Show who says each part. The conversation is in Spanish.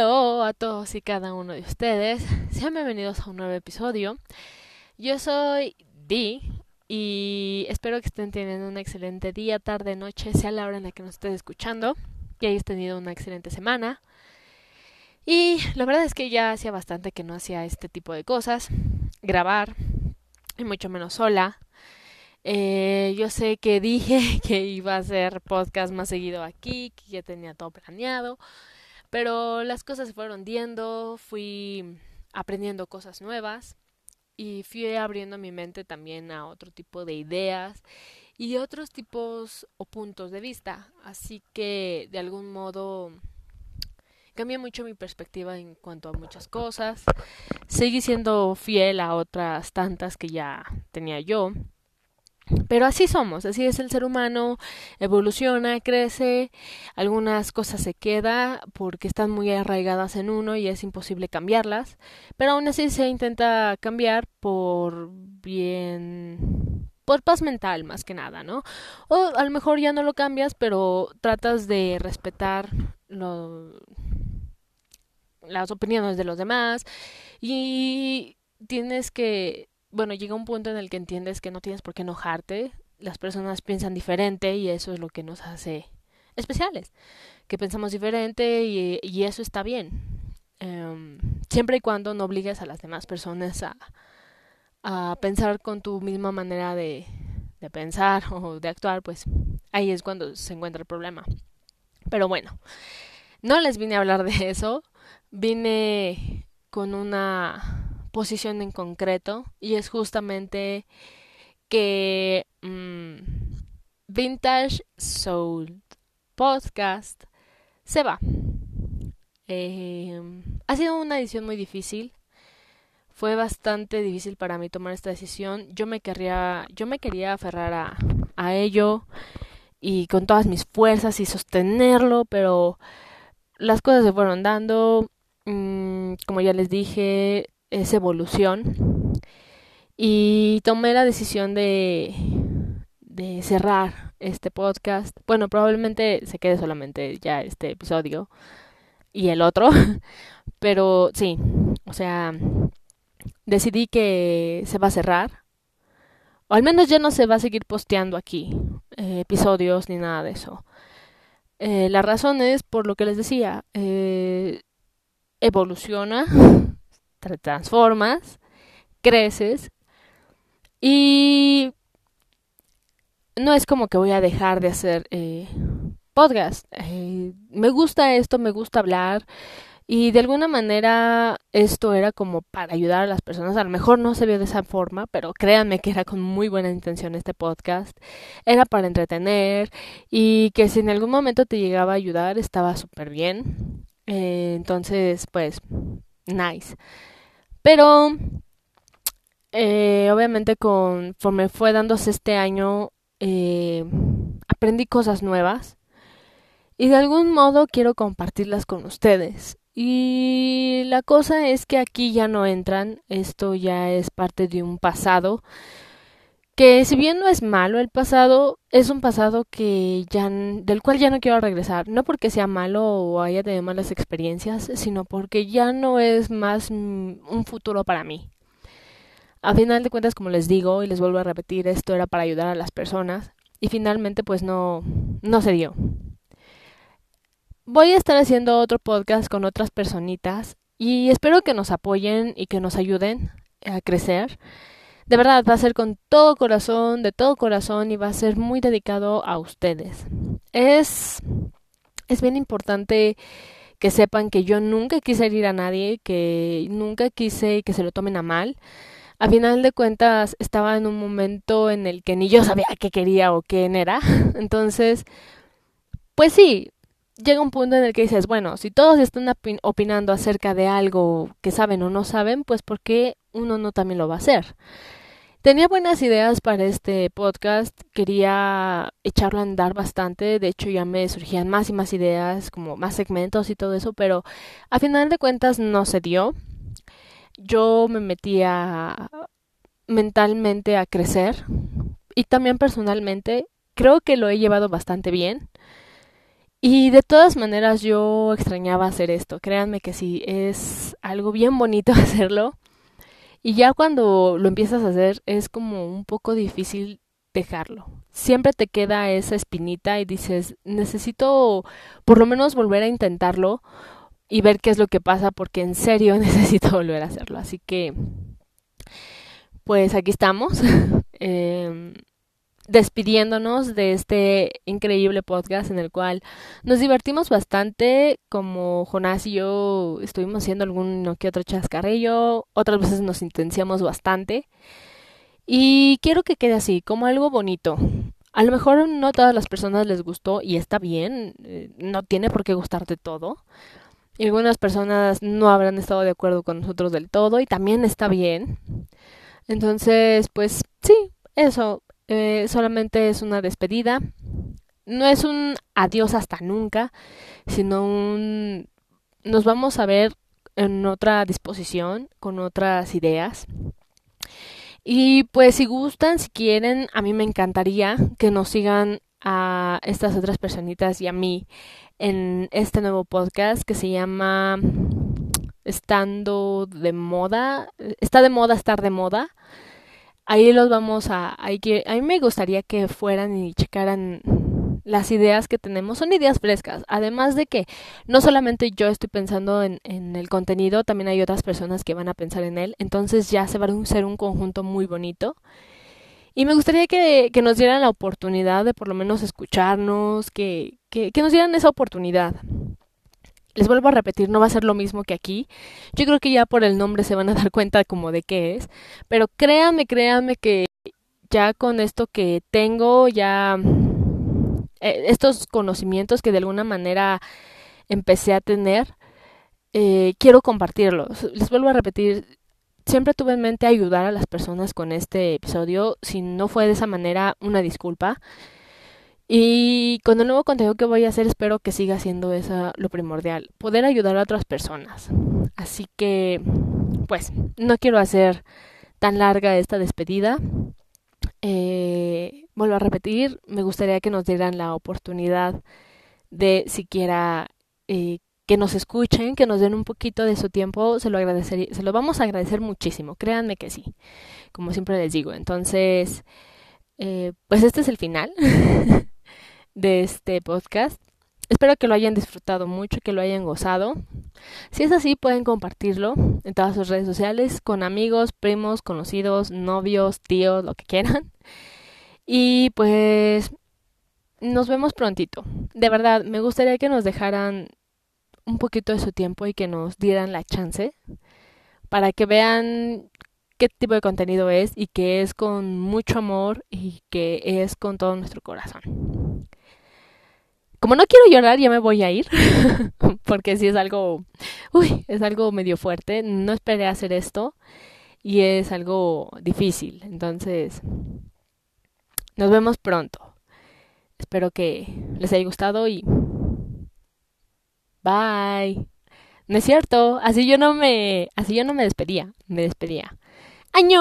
Speaker 1: Hello a todos y cada uno de ustedes. Sean bienvenidos a un nuevo episodio. Yo soy Di y espero que estén teniendo un excelente día, tarde, noche, sea la hora en la que nos estén escuchando, que hayas tenido una excelente semana. Y la verdad es que ya hacía bastante que no hacía este tipo de cosas, grabar, y mucho menos sola. Eh, yo sé que dije que iba a hacer podcast más seguido aquí, que ya tenía todo planeado, pero las cosas se fueron diendo, fui aprendiendo cosas nuevas y fui abriendo mi mente también a otro tipo de ideas y otros tipos o puntos de vista. Así que de algún modo cambié mucho mi perspectiva en cuanto a muchas cosas. Seguí siendo fiel a otras tantas que ya tenía yo. Pero así somos, así es el ser humano, evoluciona, crece, algunas cosas se quedan porque están muy arraigadas en uno y es imposible cambiarlas, pero aún así se intenta cambiar por bien por paz mental más que nada, ¿no? O a lo mejor ya no lo cambias, pero tratas de respetar lo, las opiniones de los demás y tienes que bueno, llega un punto en el que entiendes que no tienes por qué enojarte, las personas piensan diferente y eso es lo que nos hace especiales, que pensamos diferente y, eso está bien. Um, siempre y cuando no obligues a las demás personas a, a pensar con tu misma manera de, de pensar o de actuar, pues ahí es cuando se encuentra el problema. Pero bueno, no les vine a hablar de eso, vine con una posición en concreto y es justamente que mmm, Vintage Soul Podcast se va. Eh, ha sido una edición muy difícil. Fue bastante difícil para mí tomar esta decisión. Yo me quería, yo me quería aferrar a, a ello y con todas mis fuerzas y sostenerlo, pero las cosas se fueron dando. Mm, como ya les dije, es evolución y tomé la decisión de, de cerrar este podcast. Bueno, probablemente se quede solamente ya este episodio y el otro, pero sí, o sea, decidí que se va a cerrar. O al menos ya no se va a seguir posteando aquí eh, episodios ni nada de eso. Eh, la razón es por lo que les decía, eh, evoluciona te transformas, creces y no es como que voy a dejar de hacer eh, podcast. Eh, me gusta esto, me gusta hablar y de alguna manera esto era como para ayudar a las personas. A lo mejor no se vio de esa forma, pero créanme que era con muy buena intención este podcast. Era para entretener y que si en algún momento te llegaba a ayudar estaba súper bien. Eh, entonces, pues, nice. Pero, eh, obviamente, conforme fue dándose este año, eh, aprendí cosas nuevas y de algún modo quiero compartirlas con ustedes. Y la cosa es que aquí ya no entran, esto ya es parte de un pasado que si bien no es malo el pasado, es un pasado que ya del cual ya no quiero regresar, no porque sea malo o haya tenido malas experiencias, sino porque ya no es más un futuro para mí. A final de cuentas, como les digo y les vuelvo a repetir, esto era para ayudar a las personas y finalmente pues no no se dio. Voy a estar haciendo otro podcast con otras personitas y espero que nos apoyen y que nos ayuden a crecer de verdad, va a ser con todo corazón, de todo corazón y va a ser muy dedicado a ustedes. Es, es bien importante que sepan que yo nunca quise herir a nadie, que nunca quise que se lo tomen a mal. A final de cuentas estaba en un momento en el que ni yo sabía qué quería o quién era. Entonces, pues sí, llega un punto en el que dices, bueno, si todos están opinando acerca de algo que saben o no saben, pues ¿por qué uno no también lo va a hacer? Tenía buenas ideas para este podcast, quería echarlo a andar bastante, de hecho ya me surgían más y más ideas, como más segmentos y todo eso, pero a final de cuentas no se dio. Yo me metía mentalmente a crecer y también personalmente creo que lo he llevado bastante bien Y de todas maneras yo extrañaba hacer esto, créanme que sí, es algo bien bonito hacerlo. Y ya cuando lo empiezas a hacer es como un poco difícil dejarlo. Siempre te queda esa espinita y dices, necesito por lo menos volver a intentarlo y ver qué es lo que pasa porque en serio necesito volver a hacerlo. Así que, pues aquí estamos. eh, despidiéndonos de este increíble podcast en el cual nos divertimos bastante, como Jonás y yo estuvimos haciendo algún que otro chascarrillo, otras veces nos intenciamos bastante. Y quiero que quede así, como algo bonito. A lo mejor no a todas las personas les gustó y está bien, eh, no tiene por qué gustarte todo. Y algunas personas no habrán estado de acuerdo con nosotros del todo y también está bien. Entonces, pues sí, eso, eh, solamente es una despedida. No es un adiós hasta nunca, sino un nos vamos a ver en otra disposición, con otras ideas. Y pues si gustan, si quieren, a mí me encantaría que nos sigan a estas otras personitas y a mí en este nuevo podcast que se llama Estando de moda, está de moda estar de moda ahí los vamos a, hay que, a mí me gustaría que fueran y checaran las ideas que tenemos son ideas frescas. Además de que no solamente yo estoy pensando en, en, el contenido, también hay otras personas que van a pensar en él. Entonces ya se va a ser un conjunto muy bonito. Y me gustaría que, que nos dieran la oportunidad de por lo menos escucharnos, que, que, que nos dieran esa oportunidad. Les vuelvo a repetir, no va a ser lo mismo que aquí. Yo creo que ya por el nombre se van a dar cuenta como de qué es. Pero créanme, créanme que ya con esto que tengo, ya eh, estos conocimientos que de alguna manera empecé a tener, eh, quiero compartirlos. Les vuelvo a repetir, siempre tuve en mente ayudar a las personas con este episodio. Si no fue de esa manera, una disculpa. Y con el nuevo contenido que voy a hacer espero que siga siendo eso lo primordial, poder ayudar a otras personas. Así que, pues, no quiero hacer tan larga esta despedida. Eh, vuelvo a repetir, me gustaría que nos dieran la oportunidad de siquiera eh, que nos escuchen, que nos den un poquito de su tiempo, se lo agradecería, se lo vamos a agradecer muchísimo, créanme que sí, como siempre les digo. Entonces, eh, pues este es el final. de este podcast. Espero que lo hayan disfrutado mucho, que lo hayan gozado. Si es así, pueden compartirlo en todas sus redes sociales con amigos, primos, conocidos, novios, tíos, lo que quieran. Y pues nos vemos prontito. De verdad, me gustaría que nos dejaran un poquito de su tiempo y que nos dieran la chance para que vean qué tipo de contenido es y que es con mucho amor y que es con todo nuestro corazón como no quiero llorar, ya me voy a ir, porque si es algo, uy, es algo medio fuerte, no esperé hacer esto y es algo difícil, entonces nos vemos pronto. Espero que les haya gustado y bye. No es cierto, así yo no me, así yo no me despedía, me despedía. ¡Año!